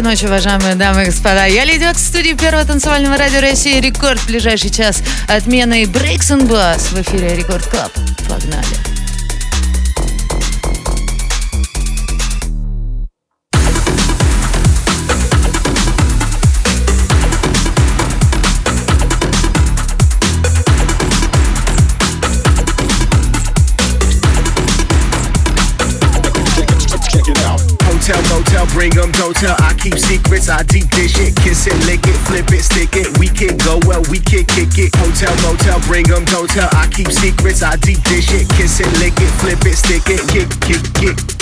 Доброй ночи, уважаемые дамы и господа. Я Леди в студии первого танцевального радио России «Рекорд». В ближайший час отмены Breaks and Bass в эфире «Рекорд Клаб». Погнали. bring them, don't tell. I keep secrets, I deep dish it. Kiss it, lick it, flip it, stick it. We can go well, we can kick it. Hotel, motel, bring them, don't tell. I keep secrets, I deep dish it. Kiss it, lick it, flip it, stick it. Kick, kick, kick.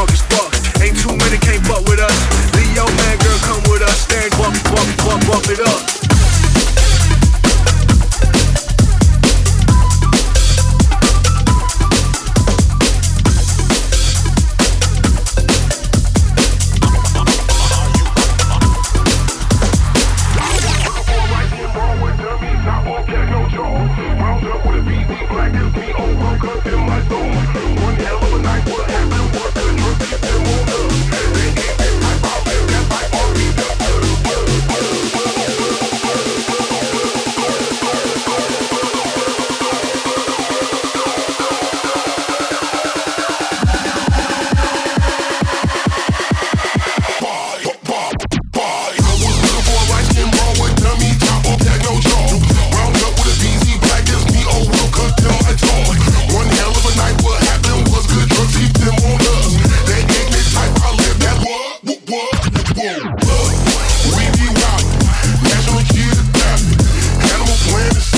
drunk as fuck. Ain't too many can't fuck with us. Leo, man, girl, come with us. Stand, walk, walk, walk, walk it up. We be wild, natural kids, animal planet.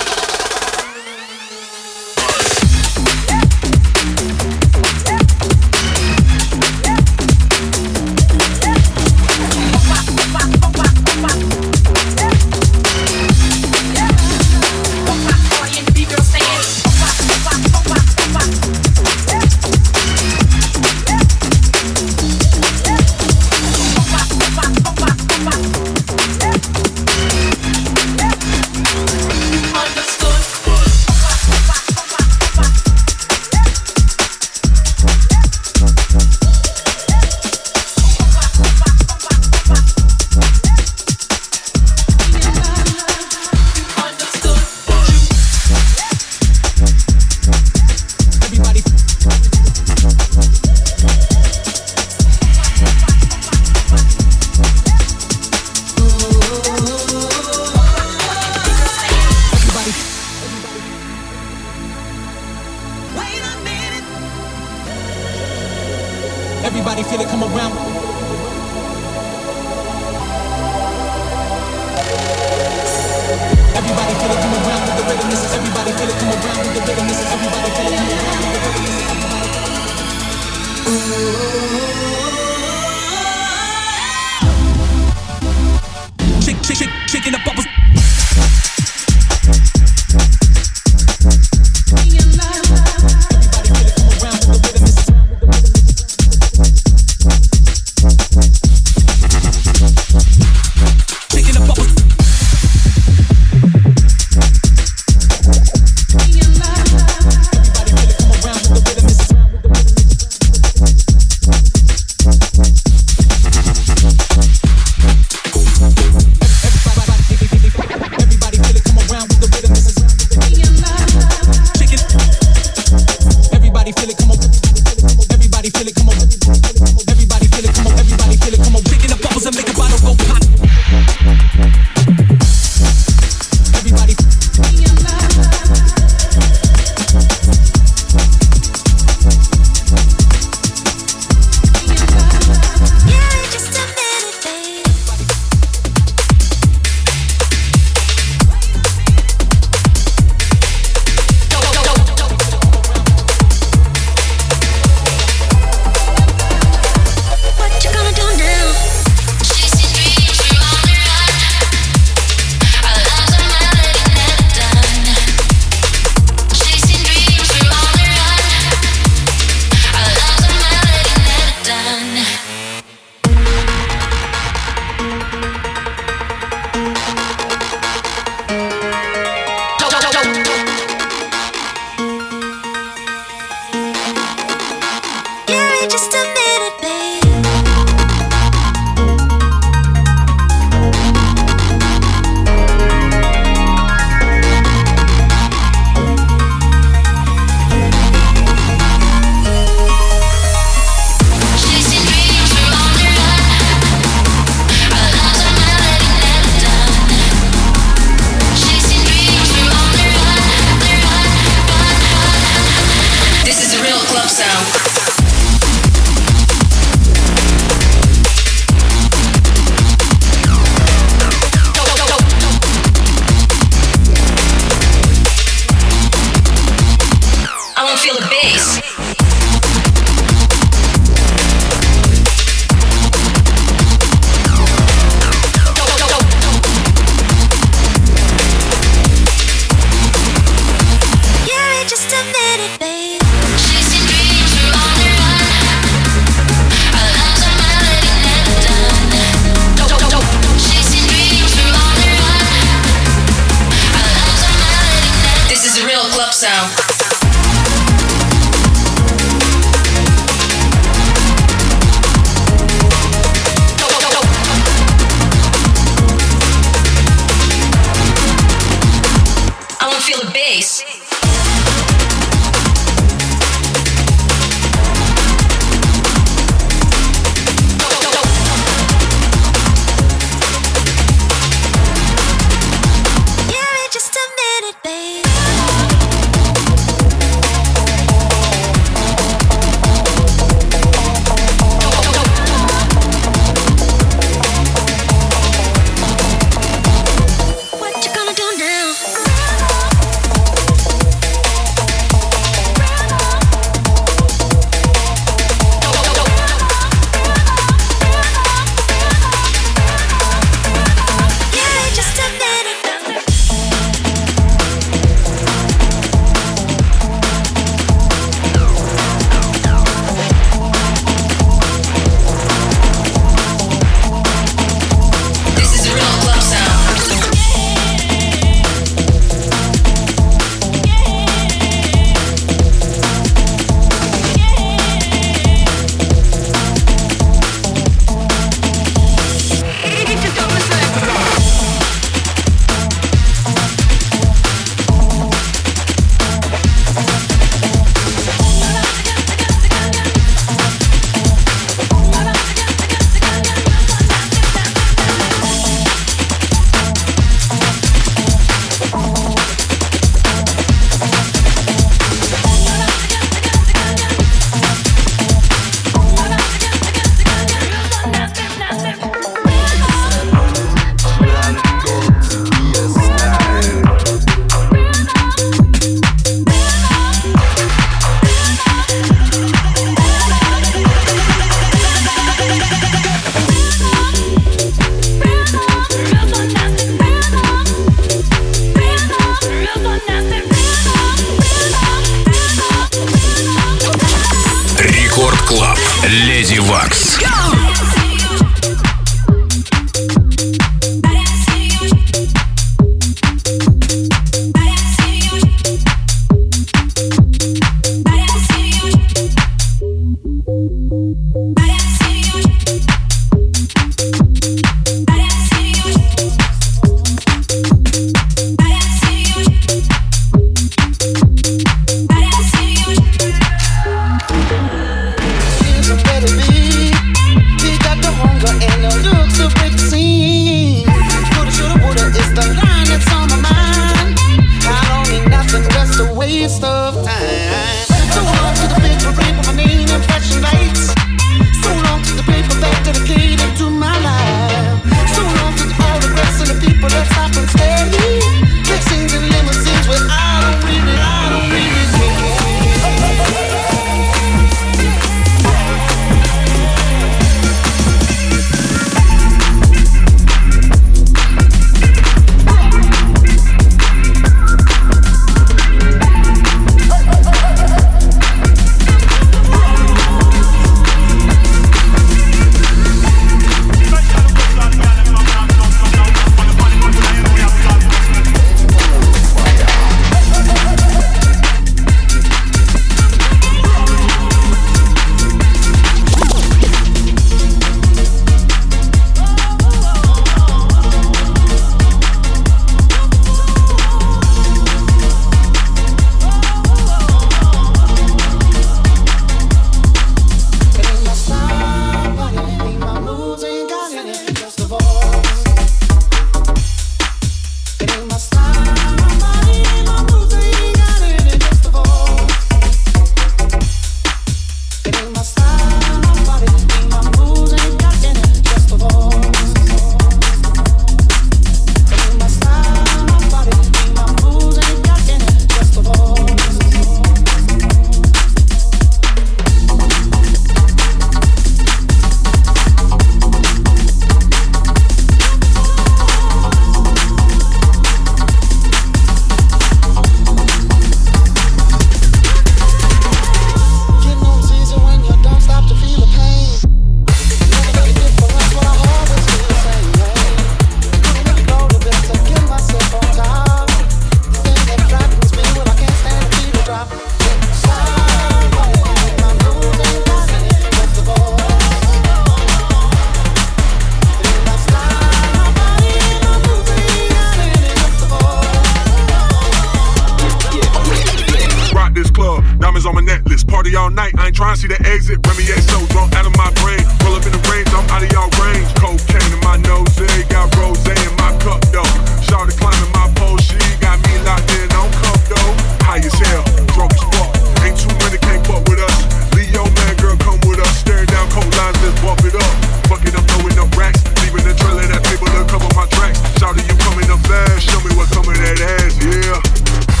club, diamonds on my necklace. Party all night, I ain't trying to see the exit. Remy A so drunk out of my brain. Roll up in the range, I'm out of y'all range. Cocaine in my nose, they got rose in my cup though. Shawty climbing my pole, she got me locked in on cup though. High as hell, drunk as fuck. Ain't too many can't fuck with us. Leo man, girl, come with us. Staring down cold lines, let's bump it up. Fuck it, I'm throwing up racks. Leaving the trail of that paper to cover my tracks. Shawty, you coming up fast? Show me what coming that ass, yeah.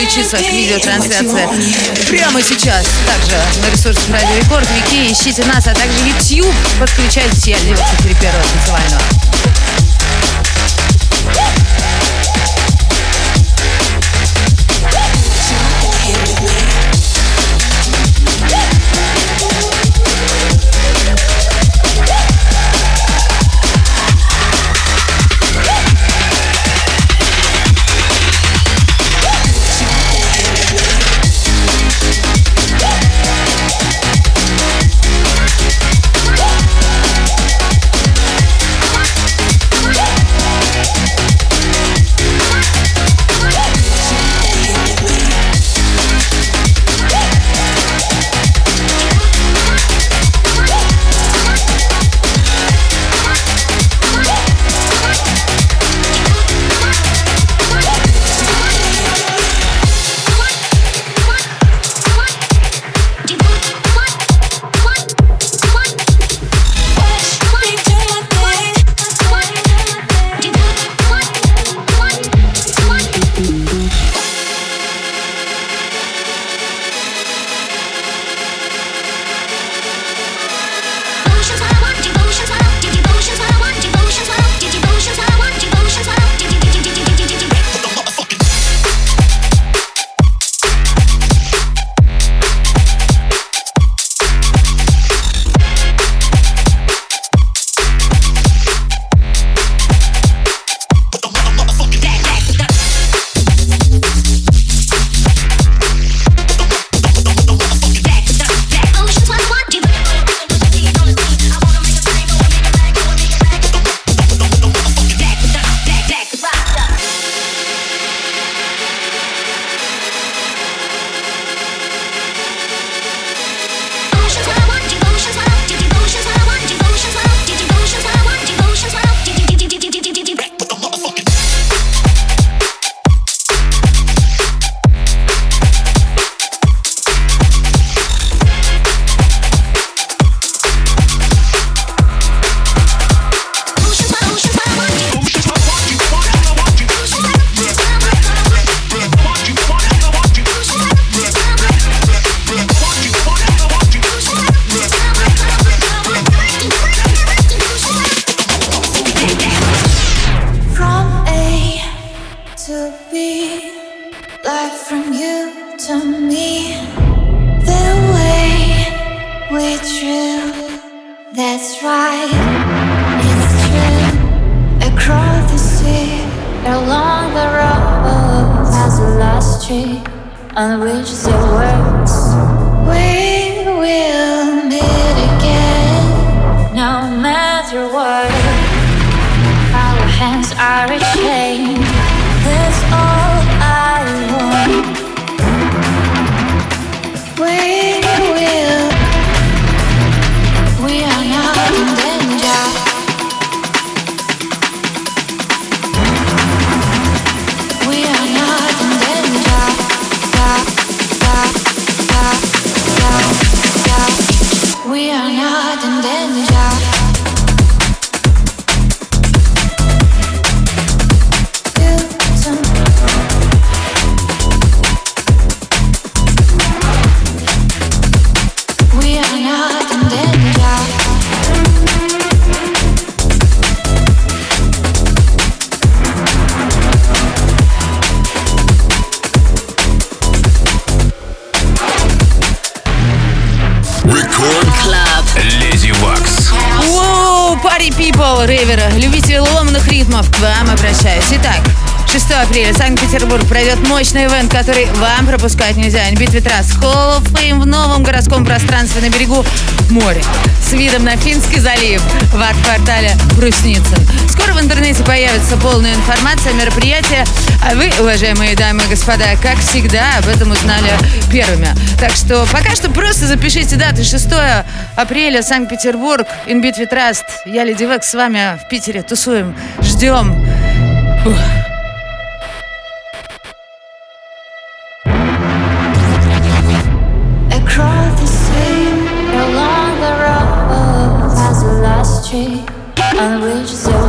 подключиться к видеотрансляции прямо сейчас. Также на ресурсе Радио Рекорд, Вики, ищите нас, а также YouTube. Подключайтесь, я Лена Перепирова танцевального. Across the sea, along the road, as a last tree on which there works, we will. Апреля Санкт-Петербург пройдет мощный ивент, который вам пропускать нельзя. Битве трасс Hall of Fame в новом городском пространстве на берегу моря с видом на Финский залив в арт-квартале Брусницын. Скоро в интернете появится полная информация о мероприятии, а вы, уважаемые дамы и господа, как всегда, об этом узнали первыми. Так что пока что просто запишите даты 6 апреля Санкт-Петербург, Инбит Витраст. Я Леди Векс с вами в Питере. Тусуем, ждем. Ух. tree on so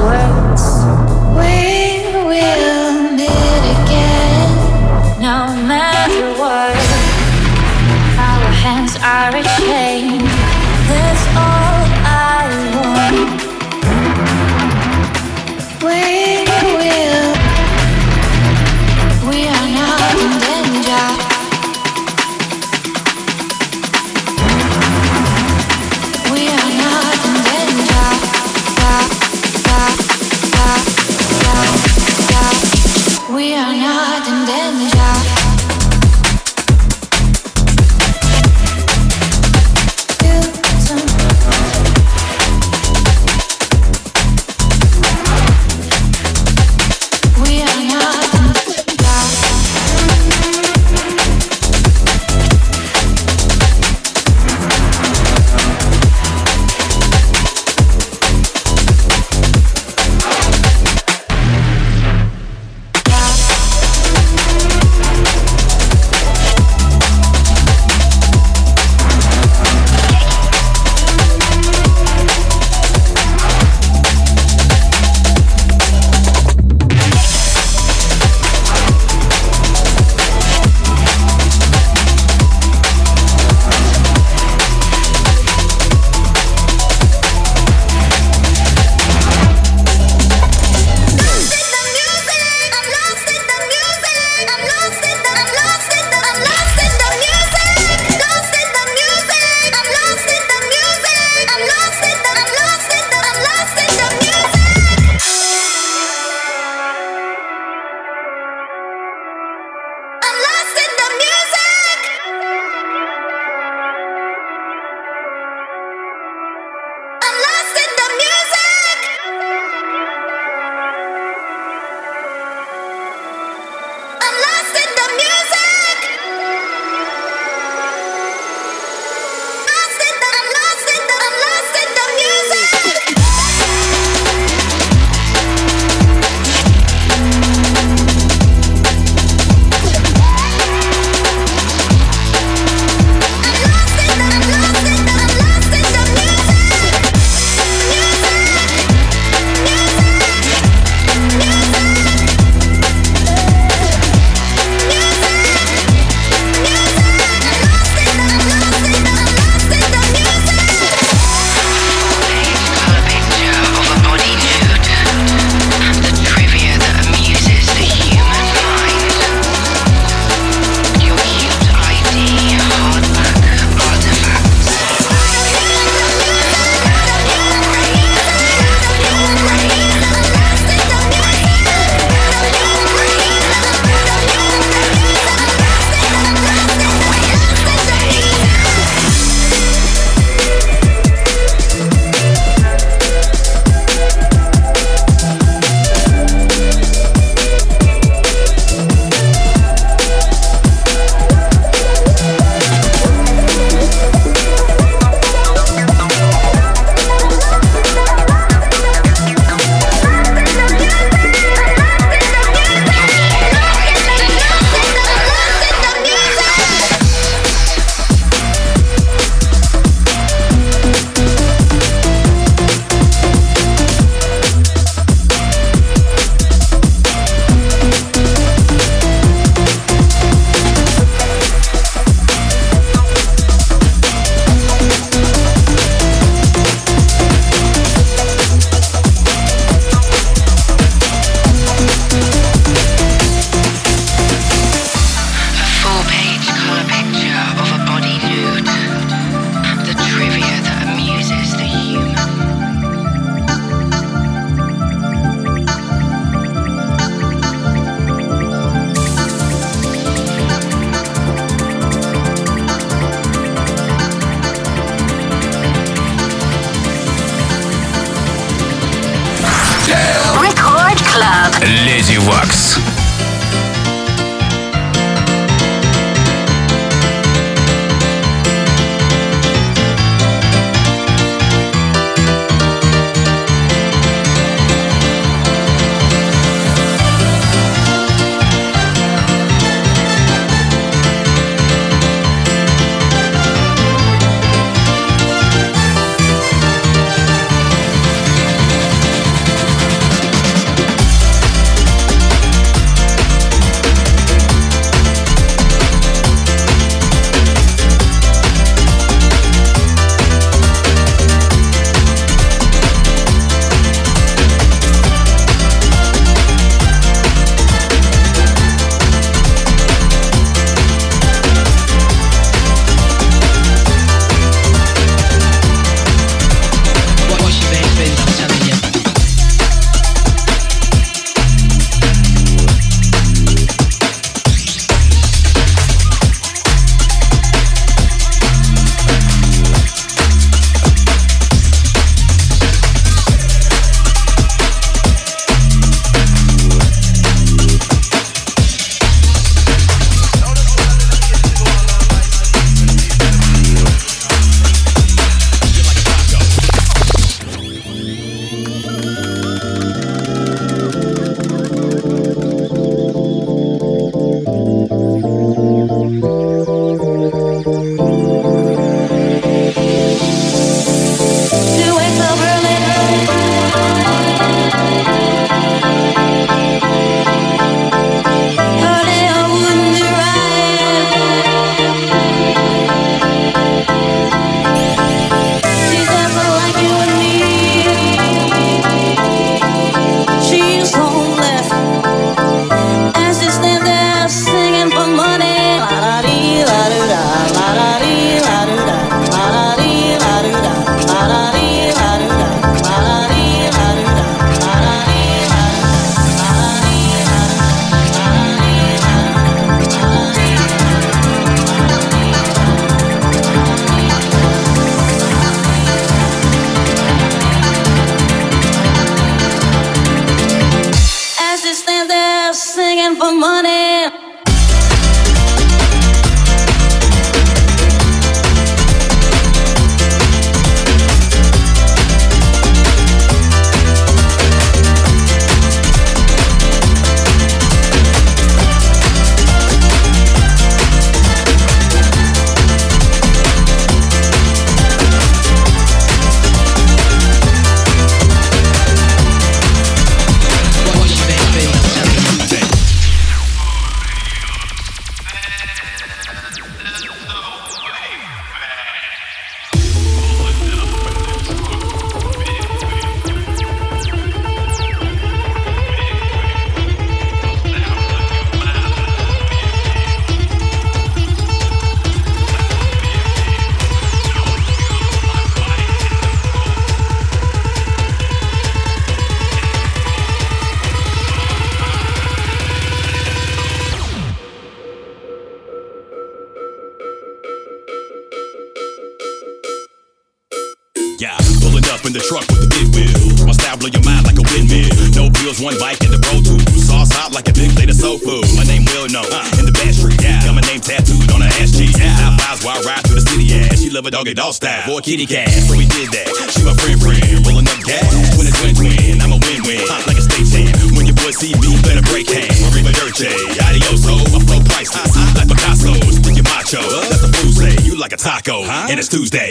doggy dog style a kitty cat. So we did that. She my friend, friend, rolling up gas. Twin and twin, twin. I'm a win-win, like a state champ. When your boy see me, better break hands. Arriba Dirce, adioso, I flow priceless, like Picasso. Stick your macho, that's the food say. You like a taco, and it's Tuesday.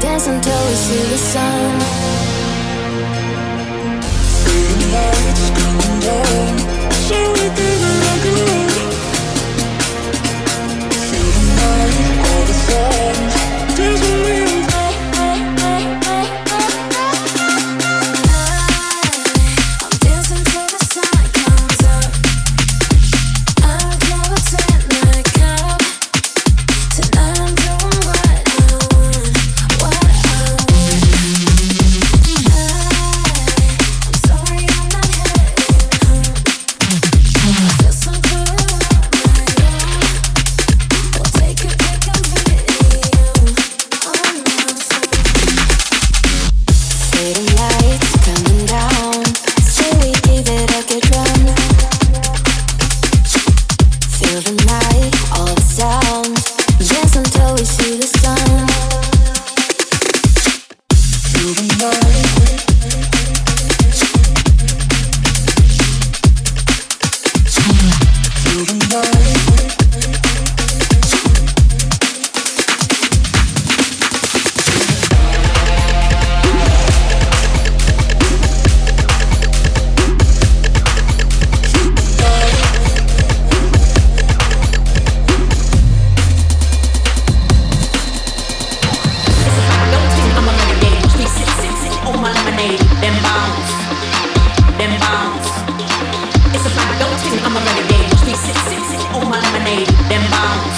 Dance until we see the sun. Fading lights going down. them bombs. It's a fine don't I'm a renegade. Watch me sit, sit, on my lemonade. Them bombs.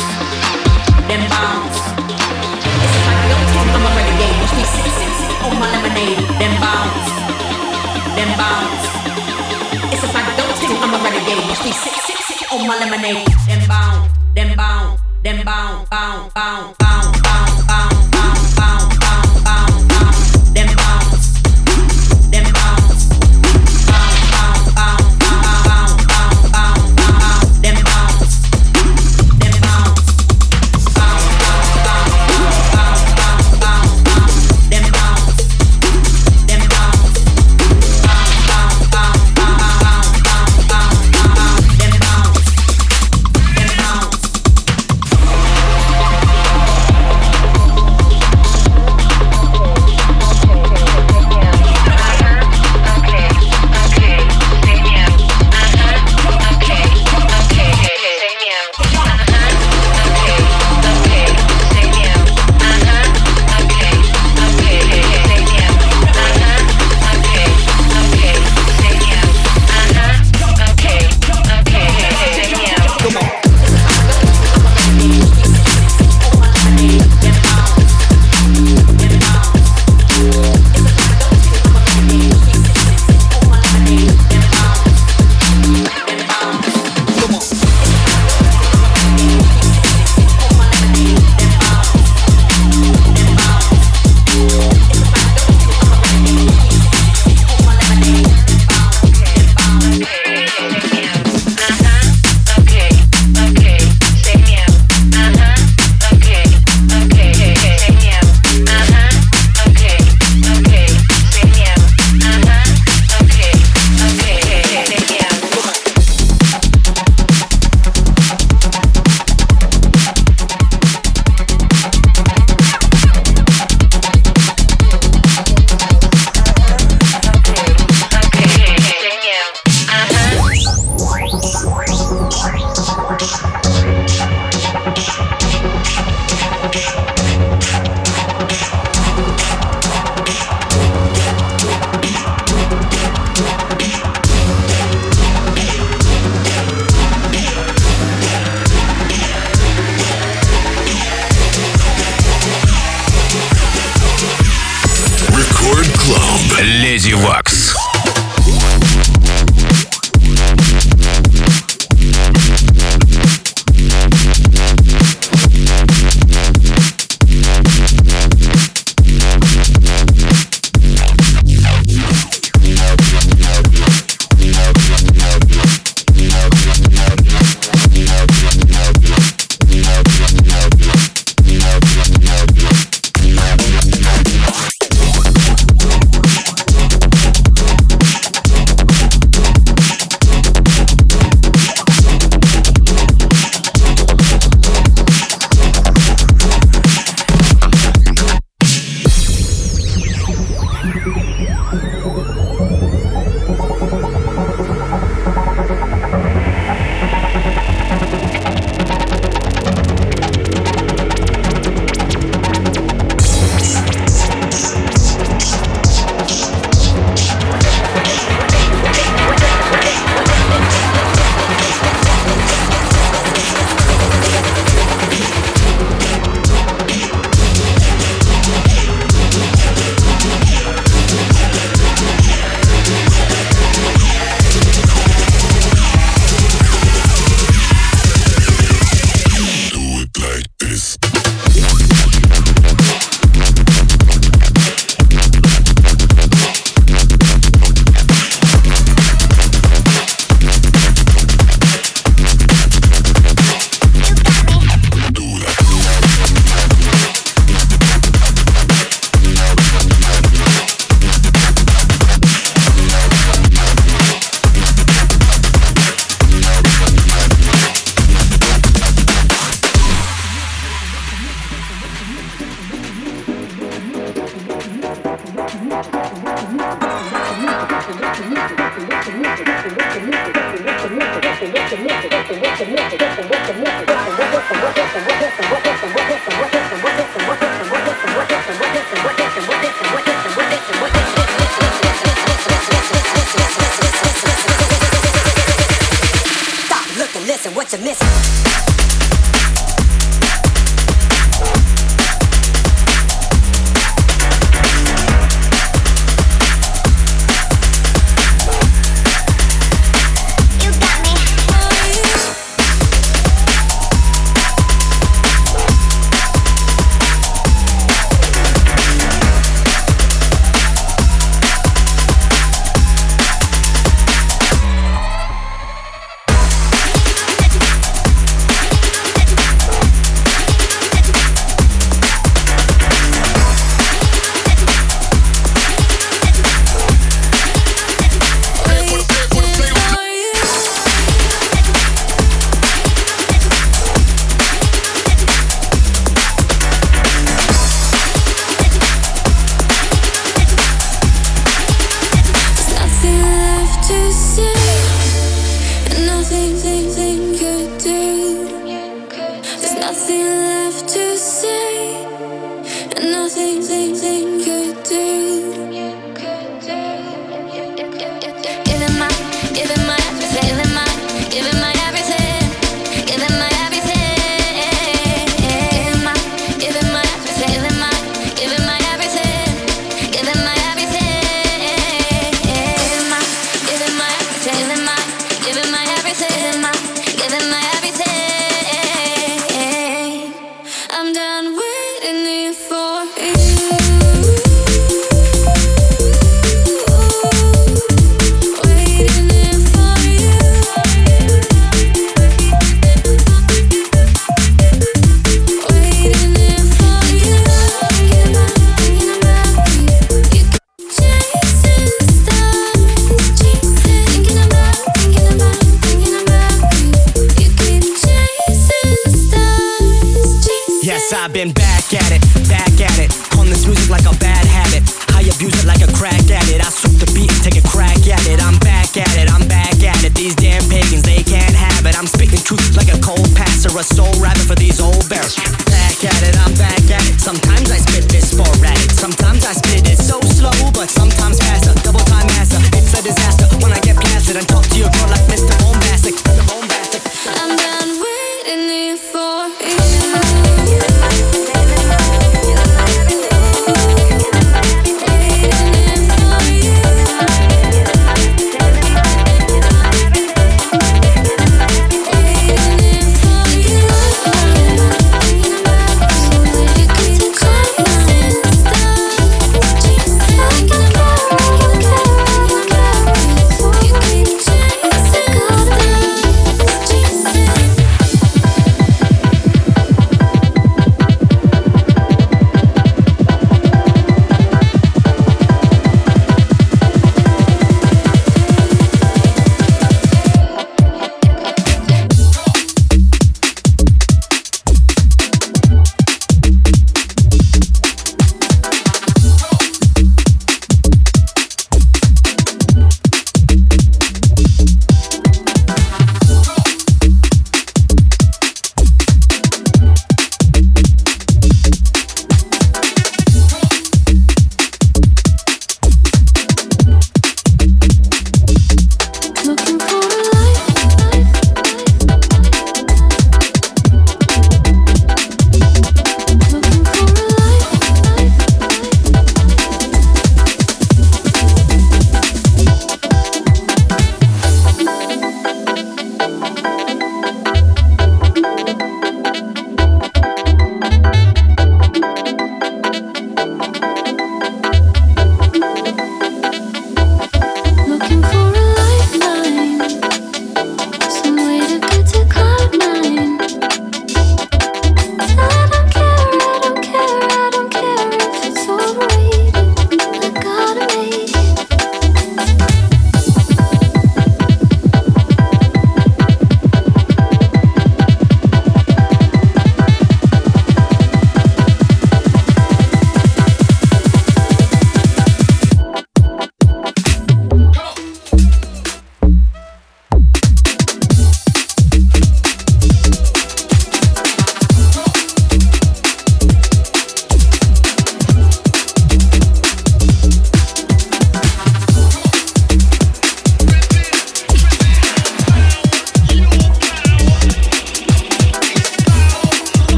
Them bombs. It's a fine don't I'm a renegade. Watch me sit, sit, on my lemonade. Them bombs. Them bombs. It's a fine don't I'm a renegade. Watch me sit, sit, on my lemonade. Them bound, them bound, them bound, bound, bound.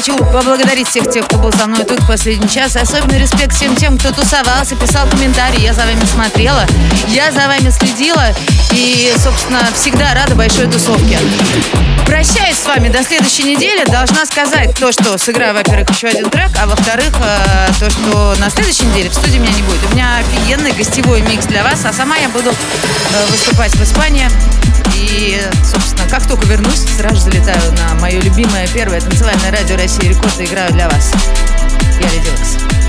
Хочу поблагодарить всех тех, кто был со мной тут в последний час. Особенно респект всем тем, кто тусовался, писал комментарии. Я за вами смотрела, я за вами следила. И, собственно, всегда рада большой тусовке. Прощаюсь с вами до следующей недели. Должна сказать то, что сыграю, во-первых, еще один трек, а во-вторых, э, то, что на следующей неделе в студии меня не будет. У меня офигенный гостевой микс для вас, а сама я буду э, выступать в Испании. И, собственно, как только вернусь, сразу залетаю на мое любимое первое танцевальное радио России Рекорд и играю для вас. Я Леди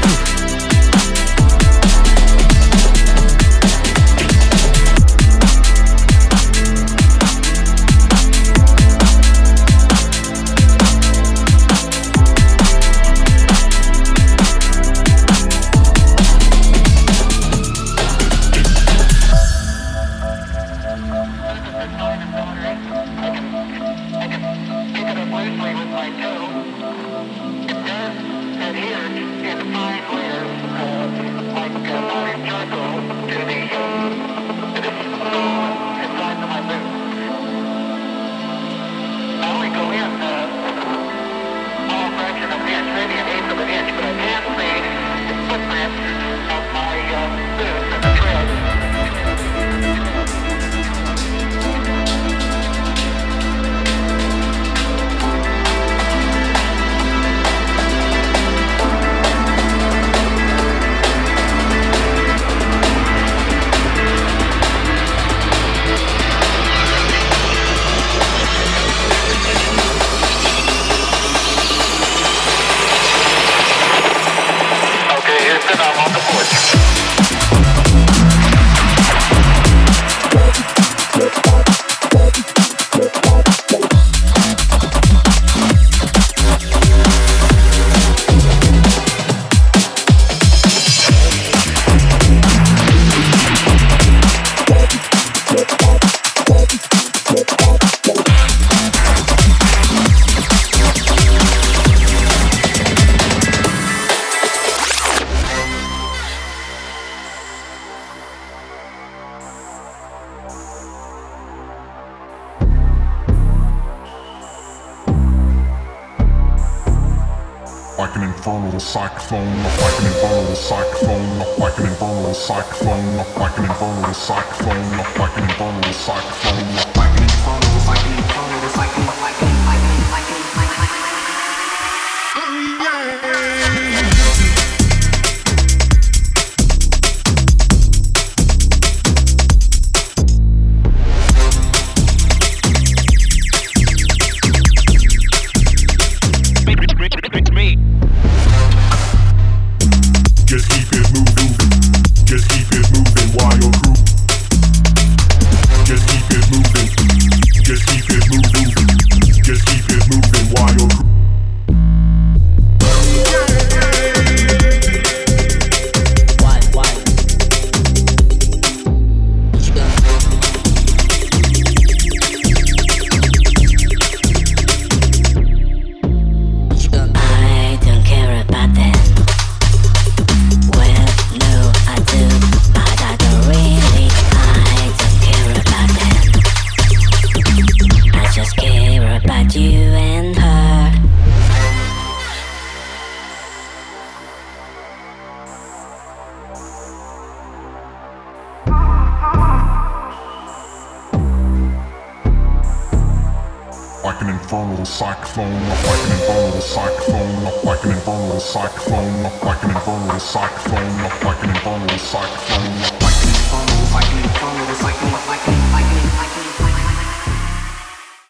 infernal cyclone, like an infernal cyclone, like an infernal cyclone, like an infernal cyclone, like an infernal cyclone, like an infernal, like an infernal cyclone, like an Just